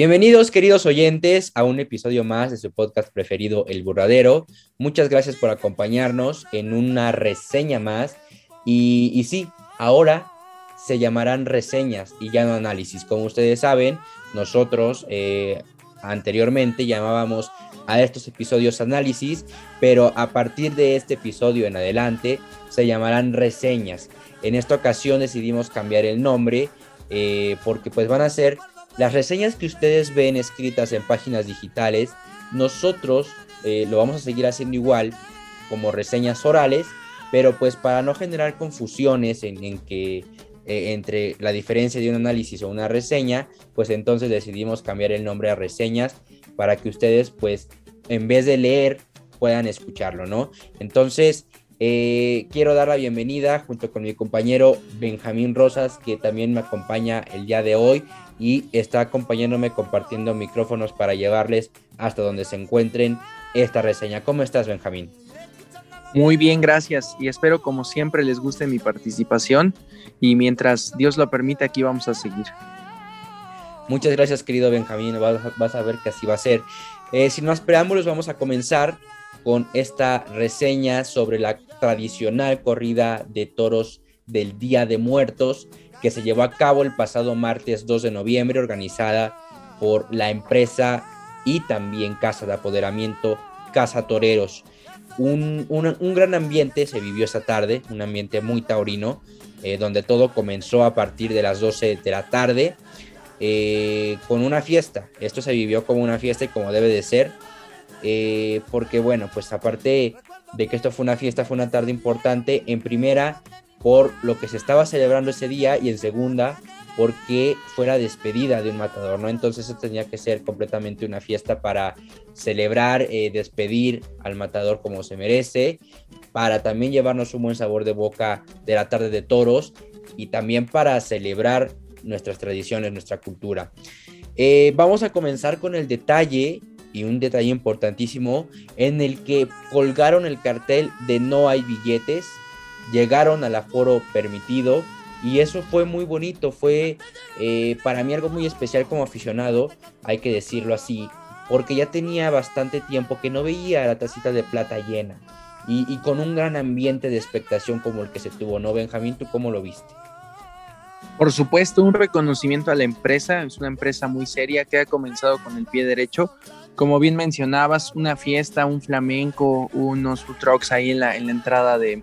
Bienvenidos, queridos oyentes, a un episodio más de su podcast preferido, El Burradero. Muchas gracias por acompañarnos en una reseña más. Y, sí, ahora se llamarán reseñas y ya no análisis. Como ustedes saben, nosotros eh, anteriormente llamábamos a estos episodios análisis, pero a partir de este episodio en adelante se llamarán reseñas. En esta ocasión decidimos cambiar el nombre eh, porque pues van a ser las reseñas que ustedes ven escritas en páginas digitales, nosotros eh, lo vamos a seguir haciendo igual como reseñas orales, pero pues para no generar confusiones en, que eh, entre la diferencia de un análisis o una reseña, pues entonces decidimos cambiar el nombre a reseñas para que ustedes pues en vez de leer puedan escucharlo, ¿no? Entonces, eh, quiero dar la bienvenida junto con mi compañero Benjamín Rosas, que también me acompaña el día de hoy y está acompañándome compartiendo micrófonos para llevarles hasta donde se encuentren esta reseña. ¿Cómo estás, Benjamín? Muy bien, gracias. Y espero como siempre les guste mi participación y mientras Dios lo permita, aquí vamos a seguir. Muchas gracias, querido Benjamín. Vas, a ver que así va a ser. Eh, sin más preámbulos, vamos a comenzar con esta reseña sobre la tradicional corrida de toros del Día de Muertos que se llevó a cabo el pasado martes 2 de noviembre, organizada por la empresa y también Casa de Apoderamiento Casa Toreros. Un, gran ambiente se vivió esta tarde, un ambiente muy taurino, eh, donde todo comenzó a partir de las 12 de la tarde eh, con una fiesta. Esto se vivió como una fiesta y como debe de ser, eh, porque bueno, pues aparte de que esto fue una fiesta, fue una tarde importante. En primera, por lo que se estaba celebrando ese día y en segunda porque fue la despedida de un matador, ¿no? Entonces eso tenía que ser completamente una fiesta para celebrar, eh, despedir al matador como se merece, para también llevarnos un buen sabor de boca de la tarde de toros y también para celebrar nuestras tradiciones, nuestra cultura. Eh, vamos a comenzar con el detalle y un detalle importantísimo en el que colgaron el cartel de no hay billetes llegaron al aforo permitido y eso fue muy bonito, fue eh, para mí algo muy especial como aficionado, hay que decirlo así, porque ya tenía bastante tiempo que no veía la tacita de plata llena y, con un gran ambiente de expectación como el que se tuvo, ¿no, Benjamín? ¿Tú cómo lo viste? Por supuesto, un reconocimiento a la empresa, es una empresa muy seria que ha comenzado con el pie derecho. Como bien mencionabas, una fiesta, un flamenco, unos food trucks ahí en la, en la entrada de,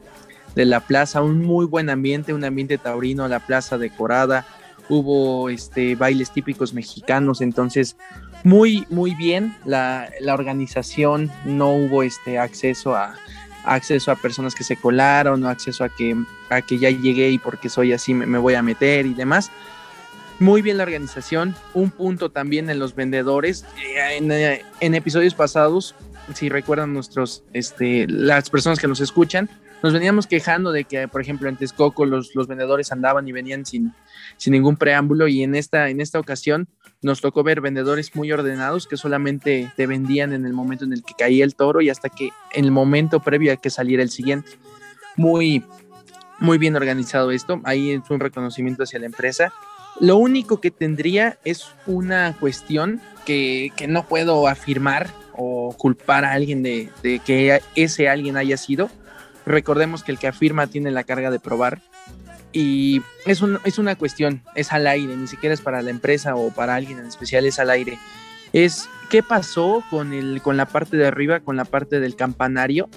de la plaza, un muy buen ambiente, un ambiente taurino, la plaza decorada, hubo este, bailes típicos mexicanos, entonces muy, muy bien la, organización, no hubo este acceso a, acceso a personas que se colaron, no acceso a que, a que ya llegué y porque soy así me, voy a meter y demás. Muy bien la organización, un punto también en los vendedores. Eh, en, eh, en episodios pasados, si recuerdan nuestros, este, las personas que nos escuchan, nos veníamos quejando de que, por ejemplo, en Texcoco los, los vendedores andaban y venían sin, sin ningún preámbulo y en esta, en esta ocasión nos tocó ver vendedores muy ordenados que solamente te vendían en el momento en el que caía el toro y hasta que en el momento previo a que saliera el siguiente. Muy, muy bien organizado esto. Ahí es un reconocimiento hacia la empresa. Lo único que tendría es una cuestión que, que no puedo afirmar o culpar a alguien de, que ese alguien haya sido, Recordemos que el que afirma tiene la carga de probar y es, es una cuestión, es al aire, ni siquiera es para la empresa o para alguien en especial, es al aire. Es qué pasó con, el, con la parte de arriba, con la parte del campanario,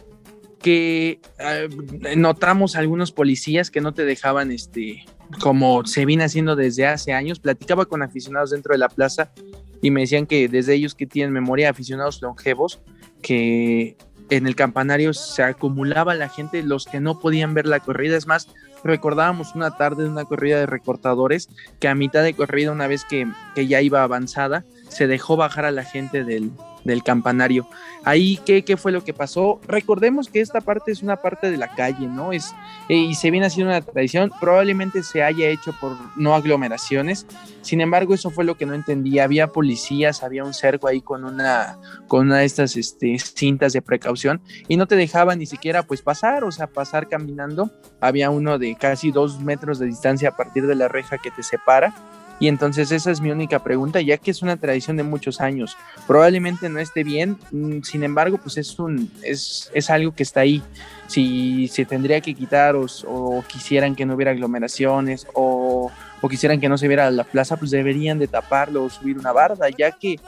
que eh, notamos algunos policías que no te dejaban, este, como se viene haciendo desde hace años. Platicaba con aficionados dentro de la plaza y me decían que desde ellos que tienen memoria, aficionados longevos, que en el campanario se acumulaba la gente, los que no podían ver la corrida. Es más, recordábamos una tarde de una corrida de recortadores que a mitad de corrida, una vez que, que ya iba avanzada, se dejó bajar a la gente del, del campanario. Ahí, ¿qué, ¿qué, fue lo que pasó? Recordemos que esta parte es una parte de la calle, ¿no? Es, eh, y se viene haciendo una tradición, probablemente se haya hecho por no aglomeraciones, sin embargo, eso fue lo que no entendía. Había policías, había un cerco ahí con una, con una de estas este, cintas de precaución y no te dejaban ni siquiera pues pasar, o sea, pasar caminando. Había uno de casi dos metros de distancia a partir de la reja que te separa Y entonces esa es mi única pregunta, ya que es una tradición de muchos años. Probablemente no esté bien, mm, sin embargo, pues es, un, es, es algo que está ahí. Si se tendría que quitar o, quisieran que no hubiera aglomeraciones o, o, quisieran que no se viera la plaza, pues deberían de taparlo o subir una barda, ya que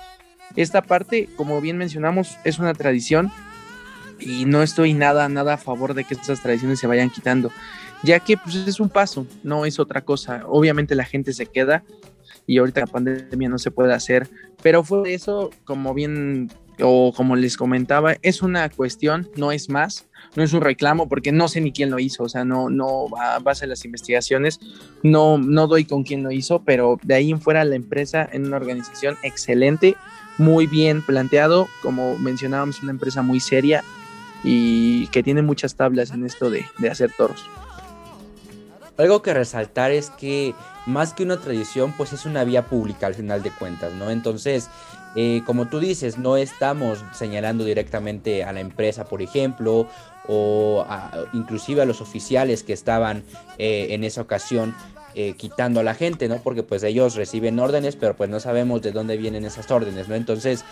esta parte, como bien mencionamos, es una tradición y no estoy nada, nada a favor de que estas tradiciones se vayan quitando ya que pues es un paso, no es otra cosa. Obviamente la gente se queda y ahorita la pandemia no se puede hacer, pero fue eso, como bien o como les comentaba, es una cuestión, no es más, no es un reclamo porque no sé ni quién lo hizo, o sea, no, no a base de las investigaciones, no, no doy con quién lo hizo, pero de ahí en fuera la empresa en una organización excelente, muy bien planteado, como mencionábamos, una empresa muy seria y que tiene muchas tablas en esto de, de hacer toros. Algo que resaltar es que más que una tradición, pues es una vía pública al final de cuentas, ¿no? Entonces, eh, como tú dices, no estamos señalando directamente a la empresa, por ejemplo, o inclusive a los oficiales que estaban eh, en esa ocasión eh, quitando a la gente, ¿no? Porque pues ellos reciben órdenes, pero pues no sabemos de dónde vienen esas órdenes, ¿no? Entonces,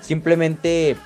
simplemente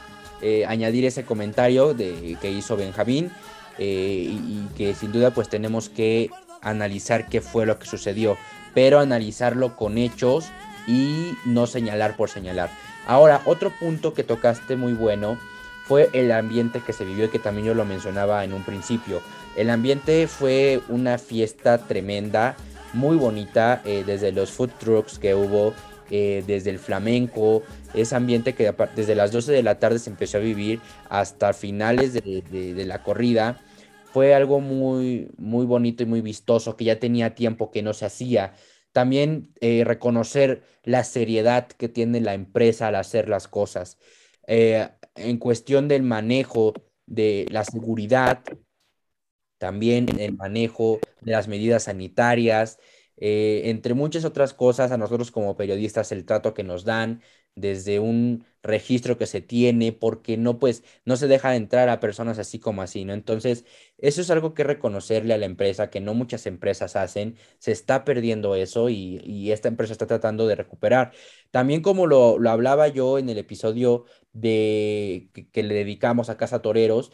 añadir ese comentario de, que hizo Benjamín y, y, que sin duda pues tenemos que analizar qué fue lo que sucedió, pero analizarlo con hechos y no señalar por señalar. Ahora, otro punto que tocaste muy bueno fue el ambiente que se vivió y que también yo lo mencionaba en un principio. El ambiente fue una fiesta tremenda, muy bonita, eh, desde los food trucks que hubo, eh, desde el flamenco, ese ambiente que desde las 12 de la tarde se empezó a vivir hasta finales de la corrida fue algo muy, muy bonito y muy vistoso que ya tenía tiempo que no se hacía. También eh, reconocer la seriedad que tiene la empresa al hacer las cosas. Eh, en cuestión del manejo de la seguridad, también el manejo de las medidas sanitarias, eh, entre muchas otras cosas, a nosotros como periodistas el trato que nos dan, desde un registro que se tiene, porque no, pues, no se deja entrar a personas así como así, ¿no? Entonces, eso es algo que reconocerle a la empresa, que no muchas empresas hacen, se está perdiendo eso y, esta empresa está tratando de recuperar. También como lo, hablaba yo en el episodio de, que, que le dedicamos a Casa Toreros,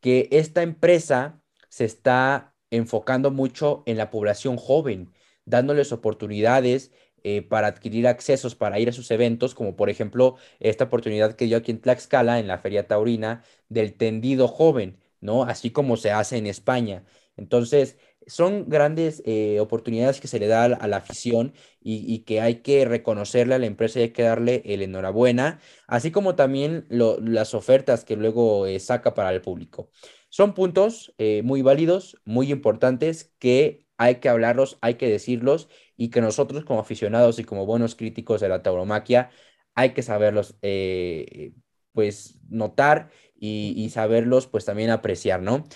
que esta empresa se está enfocando mucho en la población joven, dándoles oportunidades eh, para adquirir accesos para ir a sus eventos, como por ejemplo esta oportunidad que dio aquí en Tlaxcala, en la Feria Taurina, del tendido joven, ¿no? Así como se hace en España. Entonces, son grandes eh, oportunidades que se le da a la afición y, que hay que reconocerle a la empresa y hay que darle el enhorabuena, así como también las ofertas que luego eh, saca para el público. Son puntos muy válidos, muy importantes que hay que hablarlos, hay que decirlos y que nosotros como aficionados y como buenos críticos de la tauromaquia hay que saberlos eh, pues notar y, saberlos pues también apreciar, ¿no?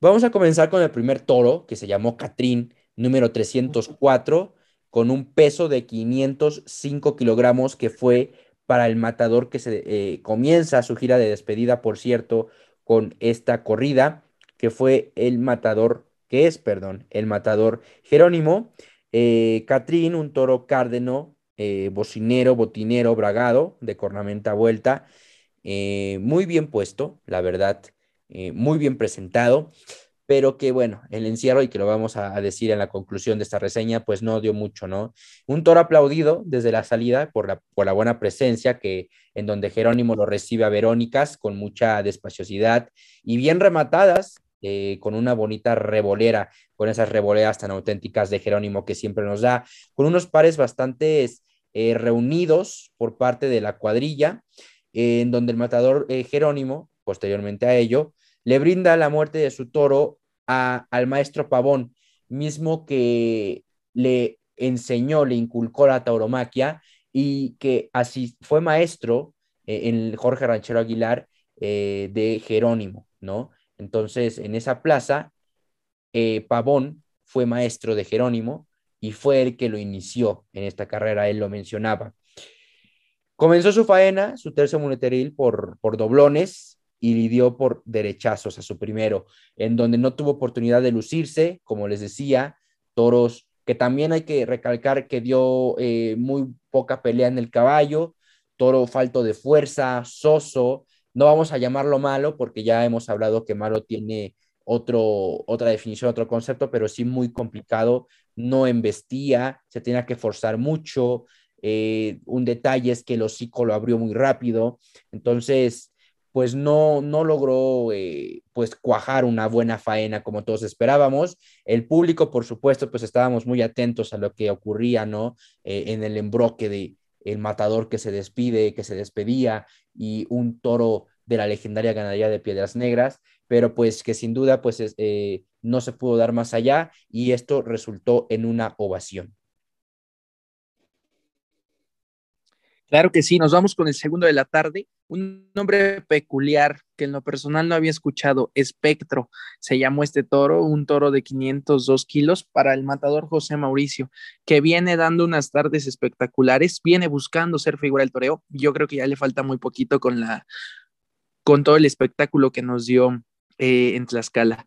Vamos a comenzar con el primer toro que se llamó Catrín número 304 con un peso de 505 kilogramos que fue para el matador que se eh, comienza su gira de despedida, por cierto, con esta corrida, que fue el matador, que es, perdón, el matador Jerónimo. Eh, Catrín, un toro cárdeno, eh, bocinero, botinero, bragado, de cornamenta vuelta, eh, muy bien puesto, la verdad, muy bien presentado, pero que bueno, el encierro, y que lo vamos a, decir en la conclusión de esta reseña, pues no dio mucho, ¿no? Un toro aplaudido desde la salida por la, por la buena presencia, que en donde Jerónimo lo recibe a Verónicas con mucha despaciosidad y bien rematadas, eh, con una bonita revolera, con esas revoleras tan auténticas de Jerónimo que siempre nos da, con unos pares bastante eh, reunidos por parte de la cuadrilla, en donde el matador eh, Jerónimo, posteriormente a ello, le brinda la muerte de su toro al maestro Pavón, mismo que le enseñó, le inculcó la tauromaquia y que así fue maestro en Jorge Ranchero Aguilar de Jerónimo, ¿no? Entonces, en esa plaza, eh, Pavón fue maestro de Jerónimo y fue el que lo inició en esta carrera, él lo mencionaba. Comenzó su faena, su tercio muleteril, por, por doblones y lidió por derechazos a su primero, en donde no tuvo oportunidad de lucirse, como les decía, toros que también hay que recalcar que dio eh, muy poca pelea en el caballo, toro falto de fuerza, soso, no vamos a llamarlo malo porque ya hemos hablado que malo tiene otro, otra definición, otro concepto, pero sí muy complicado, no embestía, se tenía que forzar mucho, eh, un detalle es que el hocico lo abrió muy rápido, entonces pues no, no logró eh, pues cuajar una buena faena como todos esperábamos. El público, por supuesto, pues estábamos muy atentos a lo que ocurría, ¿no? Eh, en el embroque de el matador que se despide, que se despedía y un toro de la legendaria ganadería de Piedras Negras, pero pues que sin duda pues no se pudo dar más allá y esto resultó en una ovación. Claro que sí, nos vamos con el segundo de la tarde. Un nombre peculiar que en lo personal no había escuchado, Espectro, se llamó este toro, un toro de 502 kilos para el matador José Mauricio, que viene dando unas tardes espectaculares, viene buscando ser figura del toreo. Yo creo que ya le falta muy poquito con la con todo el espectáculo que nos dio eh, en Tlaxcala.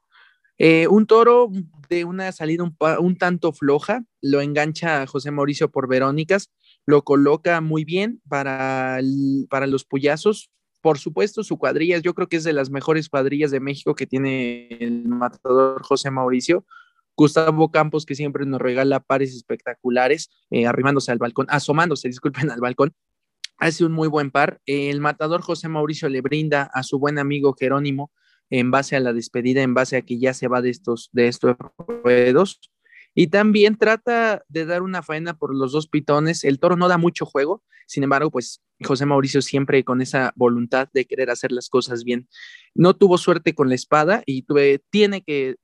Eh, un toro de una salida un, un, tanto floja, lo engancha José Mauricio por Verónicas, lo coloca muy bien para, para los puyazos. Por supuesto, su cuadrilla, yo creo que es de las mejores cuadrillas de México que tiene el matador José Mauricio. Gustavo Campos, que siempre nos regala pares espectaculares, eh, arrimándose al balcón, asomándose, disculpen, al balcón, hace un muy buen par. El matador José Mauricio le brinda a su buen amigo Jerónimo en base a la despedida, en base a que ya se va de estos, de estos ruedos. Y también trata de dar una faena por los dos pitones. El toro no da mucho juego, sin embargo, pues José Mauricio siempre con esa voluntad de querer hacer las cosas bien. No tuvo suerte con la espada y tuve, tiene que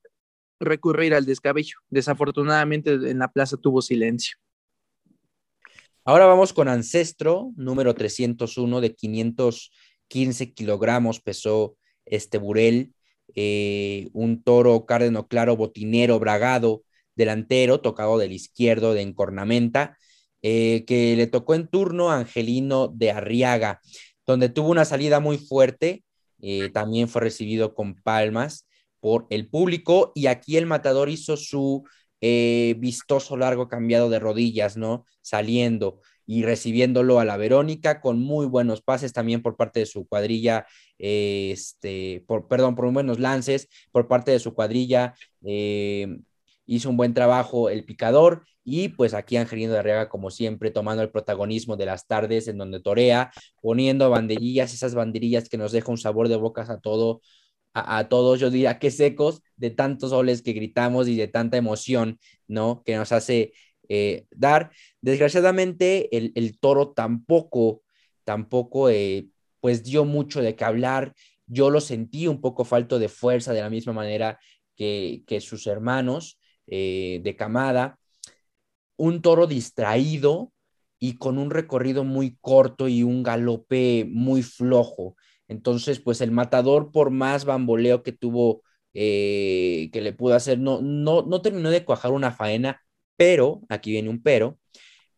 recurrir al descabello. Desafortunadamente en la plaza tuvo silencio. Ahora vamos con Ancestro, número 301 de 515 kilogramos pesó este Burel, eh, un toro cárdeno claro, botinero, bragado, delantero, tocado del izquierdo de Encornamenta, eh, que le tocó en turno a Angelino de Arriaga, donde tuvo una salida muy fuerte, eh, también fue recibido con palmas por el público y aquí el matador hizo su eh, vistoso largo cambiado de rodillas, ¿no? Saliendo y recibiéndolo a la Verónica con muy buenos pases también por parte de su cuadrilla, este, por, perdón, por buenos lances por parte de su cuadrilla hizo un buen trabajo el picador y pues aquí Angelino de Arriaga como siempre tomando el protagonismo de las tardes en donde torea, poniendo banderillas, esas banderillas que nos deja un sabor de bocas a todo, a, todos, yo diría que secos de tantos soles que gritamos y de tanta emoción, ¿no? Que nos hace eh, dar. Desgraciadamente el, toro tampoco, tampoco eh, pues dio mucho de qué hablar. Yo lo sentí un poco falto de fuerza de la misma manera que, que sus hermanos. Eh, de camada, un toro distraído y con un recorrido muy corto y un galope muy flojo. Entonces, pues el matador, por más bamboleo que tuvo, eh, que le pudo hacer, no, no, no terminó de cuajar una faena, pero, aquí viene un pero,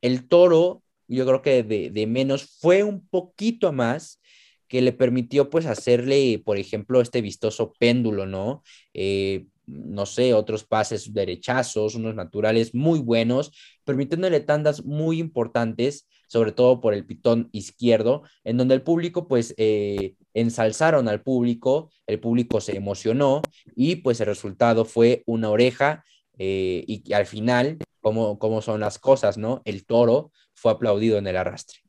el toro, yo creo que de, menos, fue un poquito más que le permitió pues hacerle, por ejemplo, este vistoso péndulo, ¿no? Eh, no sé, otros pases derechazos, unos naturales muy buenos, permitiéndole tandas muy importantes, sobre todo por el pitón izquierdo, en donde el público pues eh, ensalzaron al público, el público se emocionó y pues el resultado fue una oreja eh, y al final, como, como son las cosas, ¿no? El toro fue aplaudido en el arrastre.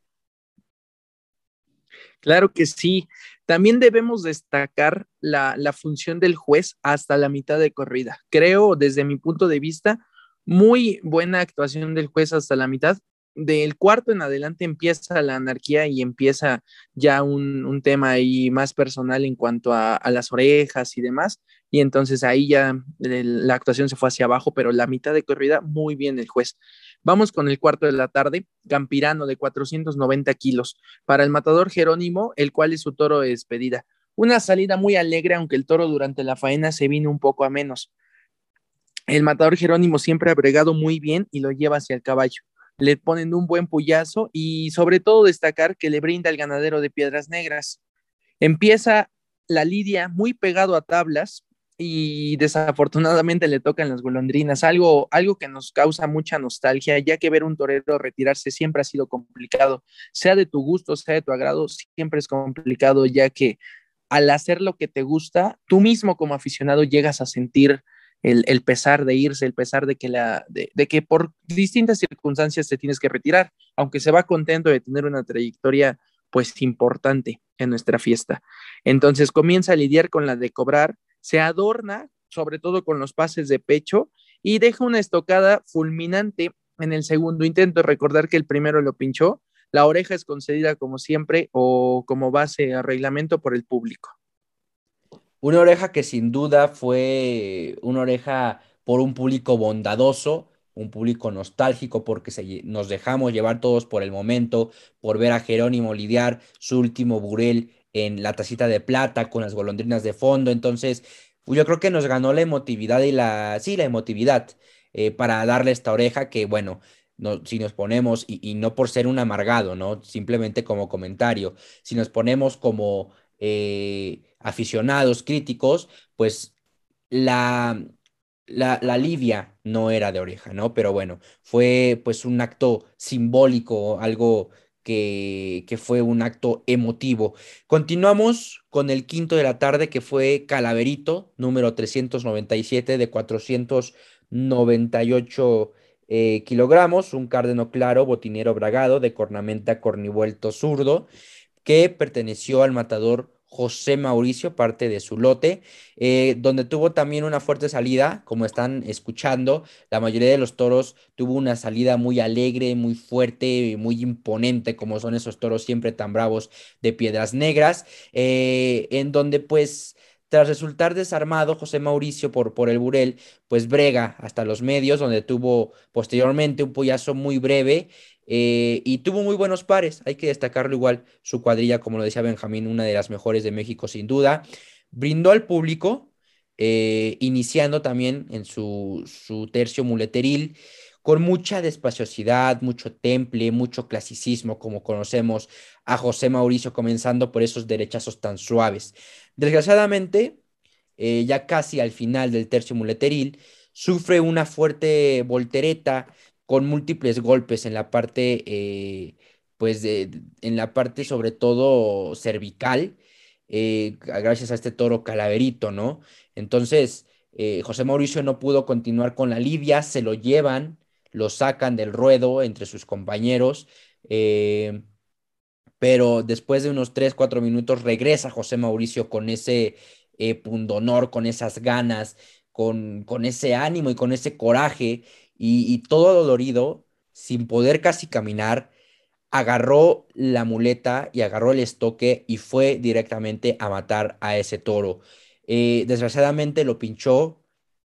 Claro que sí. También debemos destacar la, función del juez hasta la mitad de corrida. Creo, desde mi punto de vista, muy buena actuación del juez hasta la mitad. Del cuarto en adelante empieza la anarquía y empieza ya un, tema ahí más personal en cuanto a, las orejas y demás. Y entonces ahí ya la actuación se fue hacia abajo, pero la mitad de corrida, muy bien el juez. Vamos con el cuarto de la tarde, Campirano de 490 kilos, para el matador Jerónimo, el cual es su toro de despedida. Una salida muy alegre, aunque el toro durante la faena se vino un poco a menos. El matador Jerónimo siempre ha bregado muy bien y lo lleva hacia el caballo. Le ponen un buen puyazo y sobre todo destacar que le brinda el ganadero de Piedras Negras. Empieza la lidia muy pegado a tablas, y desafortunadamente le tocan las golondrinas, algo, algo que nos causa mucha nostalgia, ya que ver un torero retirarse siempre ha sido complicado, sea de tu gusto, sea de tu agrado, siempre es complicado, ya que al hacer lo que te gusta, tú mismo como aficionado llegas a sentir el, pesar de irse, el pesar de que, la, de, que por distintas circunstancias te tienes que retirar, aunque se va contento de tener una trayectoria pues importante en nuestra fiesta. Entonces comienza a lidiar con la de cobrar, se adorna sobre todo con los pases de pecho y deja una estocada fulminante en el segundo intento. Recordar que el primero lo pinchó, la oreja es concedida como siempre o como base a reglamento por el público. Una oreja que sin duda fue una oreja por un público bondadoso, un público nostálgico porque nos dejamos llevar todos por el momento, por ver a Jerónimo lidiar su último burel en la tacita de plata con las golondrinas de fondo. Entonces, yo creo que nos ganó la emotividad y la, sí, la emotividad eh, para darle esta oreja que, bueno, no, si nos ponemos, y, no por ser un amargado, ¿no? Simplemente como comentario, si nos ponemos como eh, aficionados, críticos, pues la, la, la Livia no era de oreja, ¿no? Pero bueno, fue pues un acto simbólico, algo que, fue un acto emotivo. Continuamos con el quinto de la tarde, que fue Calaverito, número 397 de 498 eh, kilogramos, un cárdeno claro, botinero bragado, de cornamenta cornivuelto zurdo, que perteneció al matador José Mauricio, parte de su lote, eh, donde tuvo también una fuerte salida, como están escuchando, la mayoría de los toros tuvo una salida muy alegre, muy fuerte, muy imponente, como son esos toros siempre tan bravos de piedras negras, eh, en donde pues tras resultar desarmado, José Mauricio por, por el Burel, pues brega hasta los medios, donde tuvo posteriormente un pollazo muy breve eh, y tuvo muy buenos pares. Hay que destacarlo igual, su cuadrilla, como lo decía Benjamín, una de las mejores de México sin duda. Brindó al público, eh, iniciando también en su, tercio muleteril con mucha despaciosidad, mucho temple, mucho clasicismo, como conocemos a José Mauricio, comenzando por esos derechazos tan suaves. Desgraciadamente, eh, ya casi al final del tercio muleteril, sufre una fuerte voltereta con múltiples golpes en la parte, eh, pues, en la parte sobre todo cervical, eh, gracias a este toro calaverito, ¿no? Entonces, José Mauricio no pudo continuar con la lidia, se lo llevan, lo sacan del ruedo entre sus compañeros pero después de unos 3, 4 minutos regresa José Mauricio con ese eh, pundonor, con esas ganas, con, con ese ánimo y con ese coraje y, todo dolorido, sin poder casi caminar, agarró la muleta y agarró el estoque y fue directamente a matar a ese toro. Eh, desgraciadamente lo pinchó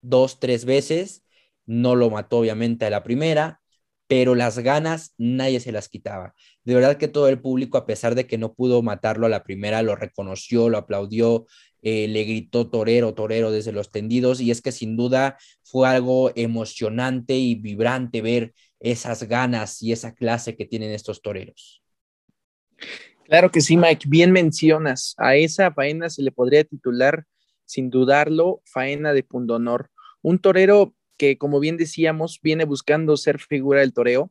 dos, tres veces, no lo mató obviamente a la primera, pero las ganas nadie se las quitaba. De verdad que todo el público, a pesar de que no pudo matarlo a la primera, lo reconoció, lo aplaudió, eh, le gritó torero, torero desde los tendidos, y es que sin duda fue algo emocionante y vibrante ver esas ganas y esa clase que tienen estos toreros. Claro que sí, Mike, bien mencionas, a esa faena se le podría titular, sin dudarlo, faena de pundonor. Un torero que, como bien decíamos, viene buscando ser figura del toreo,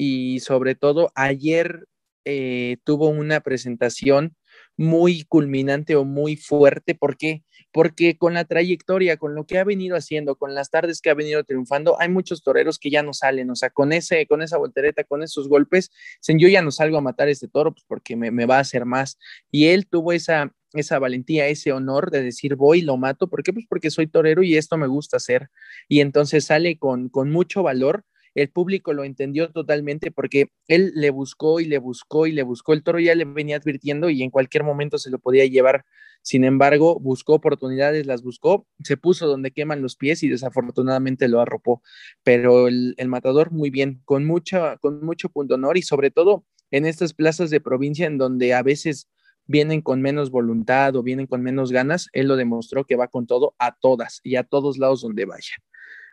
y sobre todo ayer eh, tuvo una presentación muy culminante o muy fuerte. ¿Por qué? Porque con la trayectoria, con lo que ha venido haciendo, con las tardes que ha venido triunfando, hay muchos toreros que ya no salen, o sea, con, ese, con esa voltereta, con esos golpes, yo ya no salgo a matar este toro pues porque me, me, va a hacer más. Y él tuvo esa, esa valentía, ese honor de decir, voy lo mato. ¿Por qué? Pues porque soy torero y esto me gusta hacer. Y entonces sale con, con mucho valor el público lo entendió totalmente porque él le buscó y le buscó y le buscó. El toro ya le venía advirtiendo y en cualquier momento se lo podía llevar. Sin embargo, buscó oportunidades, las buscó, se puso donde queman los pies y desafortunadamente lo arropó. Pero el, matador muy bien, con, mucha, con mucho punto honor y sobre todo en estas plazas de provincia en donde a veces vienen con menos voluntad o vienen con menos ganas, él lo demostró que va con todo a todas y a todos lados donde vaya.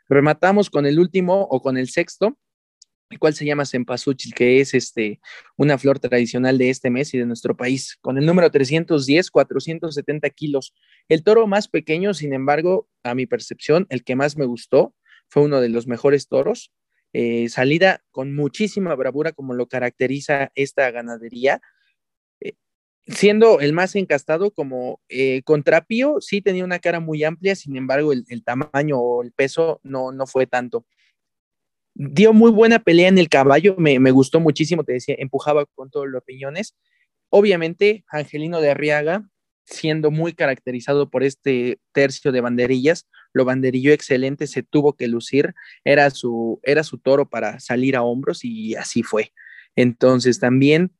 Rematamos con el último o con el sexto, el cual se llama cempasúchil, que es este, una flor tradicional de este mes y de nuestro país, con el número 310, 470 kilos. El toro más pequeño, sin embargo, a mi percepción, el que más me gustó, fue uno de los mejores toros. Eh, salida con muchísima bravura, como lo caracteriza esta ganadería, siendo el más encastado como eh, contrapío, sí tenía una cara muy amplia, sin embargo, el, tamaño o el peso no, no fue tanto dio muy buena pelea en el caballo, me, gustó muchísimo, te decía, empujaba con todos los piñones. Obviamente, Angelino de Arriaga, siendo muy caracterizado por este tercio de banderillas, lo banderilló excelente, se tuvo que lucir, era su, era su toro para salir a hombros y así fue. Entonces también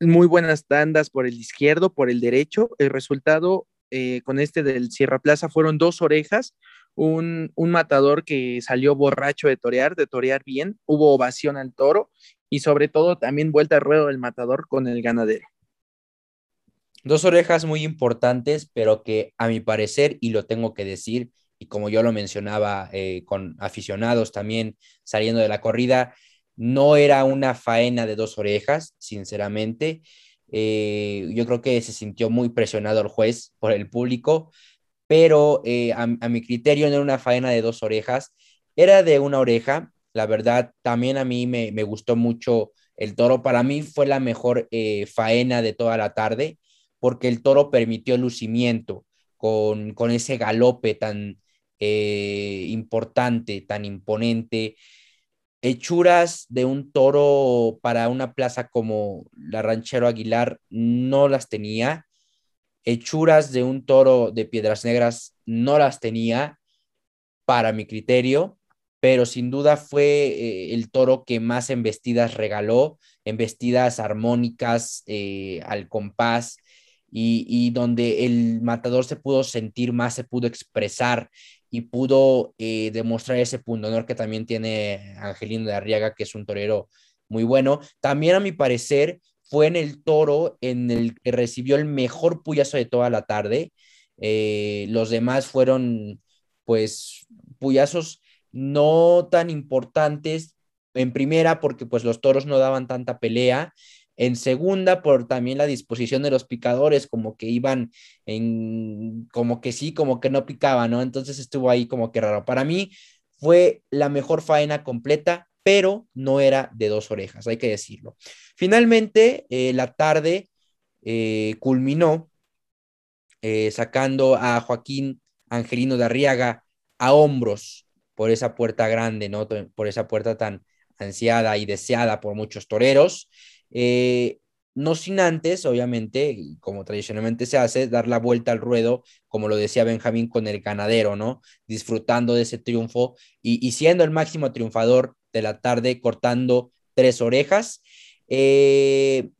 muy buenas tandas por el izquierdo, por el derecho. El resultado eh, con este del Sierra Plaza fueron dos orejas, un, matador que salió borracho de torear, de torear bien, hubo ovación al toro y sobre todo también vuelta al ruedo del matador con el ganadero. Dos orejas muy importantes, pero que a mi parecer, y lo tengo que decir, y como yo lo mencionaba eh, con aficionados también saliendo de la corrida, no era una faena de dos orejas, sinceramente. Eh, yo creo que se sintió muy presionado el juez por el público pero eh, a, mi criterio no era una faena de dos orejas, era de una oreja. La verdad, también a mí me, gustó mucho el toro. Para mí fue la mejor eh, faena de toda la tarde, porque el toro permitió lucimiento con, ese galope tan importante, tan imponente. Hechuras de un toro para una plaza como la Ranchero Aguilar no las tenía. Hechuras de un toro de piedras negras no las tenía para mi criterio, pero sin duda fue eh, el toro que más embestidas regaló, embestidas armónicas eh, al compás y, donde el matador se pudo sentir más, se pudo expresar y pudo eh, demostrar ese punto honor que también tiene Angelino de Arriaga, que es un torero muy bueno. También a mi parecer fue en el toro en el que recibió el mejor puyazo de toda la tarde. Eh, los demás fueron, pues, puyazos no tan importantes en primera porque pues los toros no daban tanta pelea. En segunda, por también la disposición de los picadores, como que iban en, como que sí, como que no picaban, ¿no? Entonces estuvo ahí como que raro. Para mí fue la mejor faena completa pero no era de dos orejas, hay que decirlo. Finalmente, eh, la tarde eh, culminó eh, sacando a Joaquín Angelino de Arriaga a hombros por esa puerta grande, ¿no? Por esa puerta tan ansiada y deseada por muchos toreros. No sin antes, obviamente, como tradicionalmente se hace, dar la vuelta al ruedo, como lo decía Benjamín con el ganadero, ¿no? Disfrutando de ese triunfo y siendo el máximo triunfador de la tarde cortando tres orejas. Eh,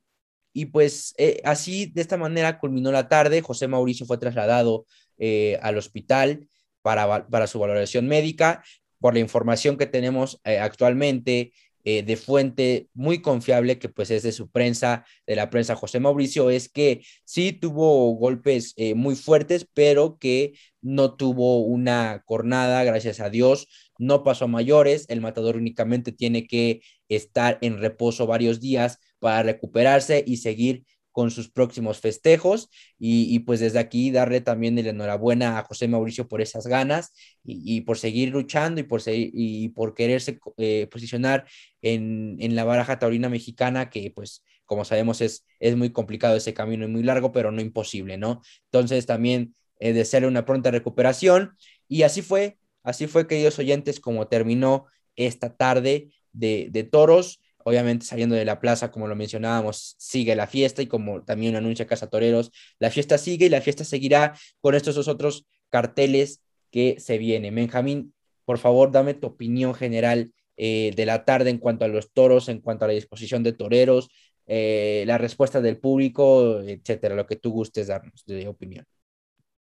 y pues eh, así, de esta manera culminó la tarde. José Mauricio fue trasladado eh, al hospital para, para, su valoración médica. Por la información que tenemos actualmente de fuente muy confiable, que pues es de su prensa, de la prensa José Mauricio, es que sí tuvo golpes muy fuertes, pero que no tuvo una cornada, gracias a Dios no pasó a mayores, el matador únicamente tiene que estar en reposo varios días para recuperarse y seguir con sus próximos festejos y, pues desde aquí darle también el enhorabuena a José Mauricio por esas ganas y, por seguir luchando y por, y por quererse eh, posicionar en, la baraja taurina mexicana que pues como sabemos es, es muy complicado ese camino y muy largo pero no imposible, ¿no? Entonces también eh, desearle una pronta recuperación y así fue, Así fue, queridos oyentes, como terminó esta tarde de, toros. Obviamente saliendo de la plaza, como lo mencionábamos, sigue la fiesta y como también anuncia Casa Toreros, la fiesta sigue y la fiesta seguirá con estos dos otros carteles que se vienen. Benjamín, por favor, dame tu opinión general eh, de la tarde en cuanto a los toros, en cuanto a la disposición de toreros, eh, la respuesta del público, etcétera, lo que tú gustes darnos de opinión.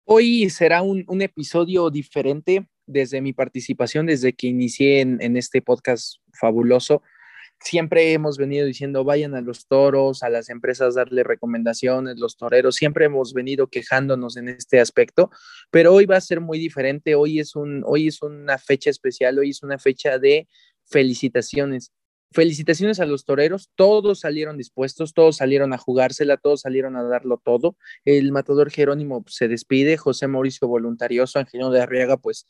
Hoy será un, un episodio diferente desde mi participación, desde que inicié en, este podcast fabuloso, siempre hemos venido diciendo vayan a los toros, a las empresas darle recomendaciones, los toreros, siempre hemos venido quejándonos en este aspecto, pero hoy va a ser muy diferente, hoy es, un, hoy es una fecha especial, hoy es una fecha de felicitaciones. felicitaciones a los toreros, todos salieron dispuestos, todos salieron a jugársela, todos salieron a darlo todo. El matador Jerónimo se despide, José Mauricio voluntarioso, Angelino de Arriaga, pues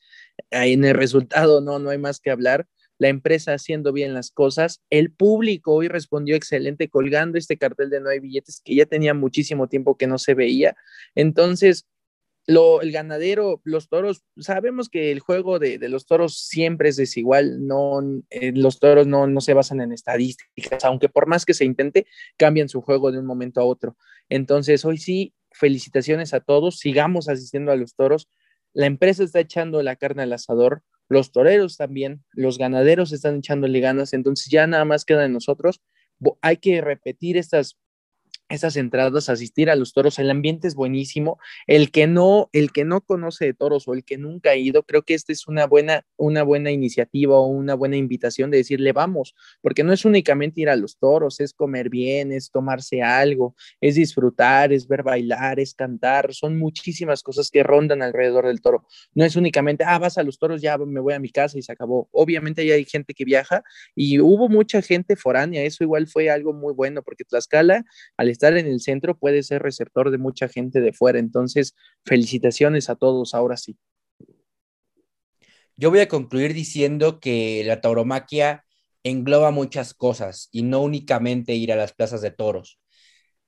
en el resultado no, no hay más que hablar. La empresa haciendo bien las cosas. El público hoy respondió excelente colgando este cartel de no hay billetes que ya tenía muchísimo tiempo que no se veía. Entonces, lo, el ganadero, los toros, sabemos que el juego de, los toros siempre es desigual, no, eh, los toros no, no, se basan en estadísticas, aunque por más que se intente, cambian su juego de un momento a otro. Entonces, hoy sí, felicitaciones a todos, sigamos asistiendo a los toros. La empresa está echando la carne al asador, los toreros también, los ganaderos están echándole ganas, entonces ya nada más queda en nosotros. Hay que repetir estas esas entradas, asistir a los toros, el ambiente es buenísimo. El que no, el que no conoce de toros o el que nunca ha ido, creo que esta es una buena, una buena iniciativa o una buena invitación de decirle vamos, porque no es únicamente ir a los toros, es comer bien, es tomarse algo, es disfrutar, es ver bailar, es cantar, son muchísimas cosas que rondan alrededor del toro. No es únicamente, ah, vas a los toros, ya me voy a mi casa y se acabó. Obviamente ya hay gente que viaja y hubo mucha gente foránea, eso igual fue algo muy bueno, porque Tlaxcala, al estar en el centro puede ser receptor de mucha gente de fuera. Entonces, felicitaciones a todos, ahora sí. Yo voy a concluir diciendo que la tauromaquia engloba muchas cosas y no únicamente ir a las plazas de toros.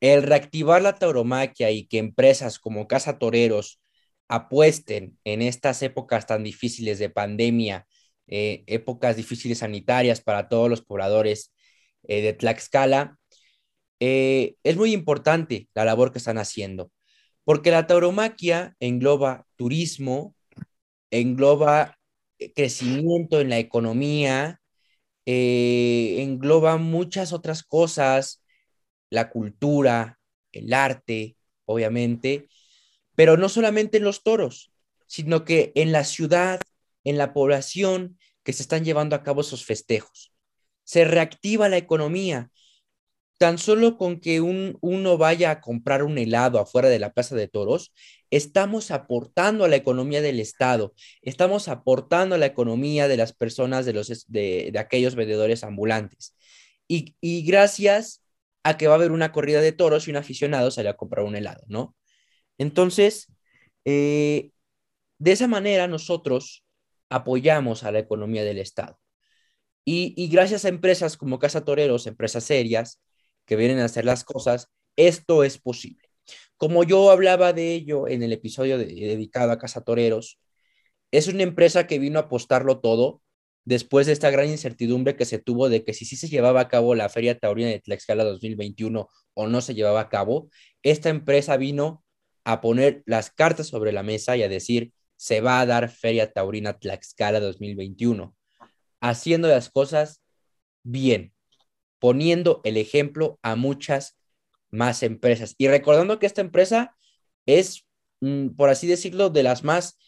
El reactivar la tauromaquia y que empresas como Casa Toreros apuesten en estas épocas tan difíciles de pandemia, eh, épocas difíciles sanitarias para todos los pobladores eh, de Tlaxcala, eh, es muy importante la labor que están haciendo, porque la tauromaquia engloba turismo, engloba eh, crecimiento en la economía, eh, engloba muchas otras cosas, la cultura, el arte, obviamente, pero no solamente en los toros, sino que en la ciudad, en la población que se están llevando a cabo esos festejos. Se reactiva la economía, tan solo con que un, uno vaya a comprar un helado afuera de la Plaza de Toros, estamos aportando a la economía del Estado, estamos aportando a la economía de las personas, de, los, de, aquellos vendedores ambulantes. Y, gracias a que va a haber una corrida de toros y un aficionado sale a comprar un helado, ¿no? Entonces, eh, de esa manera nosotros apoyamos a la economía del Estado. Y, y, gracias a empresas como Casa Toreros, empresas serias, que vienen a hacer las cosas, esto es posible. Como yo hablaba de ello en el episodio dedicado a Casa Toreros, es una empresa que vino a apostarlo todo después de esta gran incertidumbre que se tuvo de que si sí se llevaba a cabo la Feria Taurina de Tlaxcala 2021 o no se llevaba a cabo, esta empresa vino a poner las cartas sobre la mesa y a decir, se va a dar Feria Taurina Tlaxcala 2021, haciendo las cosas bien poniendo el ejemplo a muchas más empresas. Y recordando que esta empresa es, mm, por así decirlo, de las más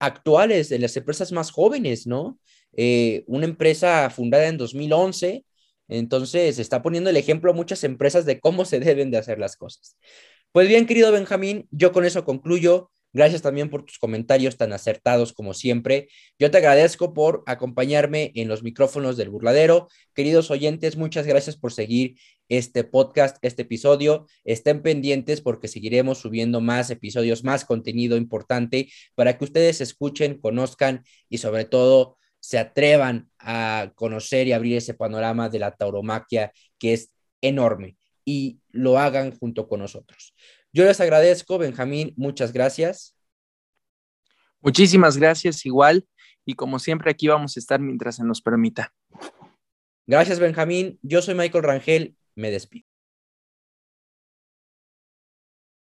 actuales, de las empresas más jóvenes, ¿no? Eh, una empresa fundada en 2011, entonces está poniendo el ejemplo a muchas empresas de cómo se deben de hacer las cosas. Pues bien, querido Benjamín, yo con eso concluyo. Gracias también por tus comentarios tan acertados como siempre. Yo te agradezco por acompañarme en los micrófonos del burladero. Queridos oyentes, muchas gracias por seguir este podcast, este episodio. Estén pendientes porque seguiremos subiendo más episodios, más contenido importante para que ustedes escuchen, conozcan y sobre todo se atrevan a conocer y abrir ese panorama de la tauromaquia que es enorme y lo hagan junto con nosotros. Yo les agradezco, Benjamín, muchas gracias. Muchísimas gracias, igual. Y como siempre, aquí vamos a estar mientras se nos permita. Gracias, Benjamín. Yo soy Michael Rangel. Me despido.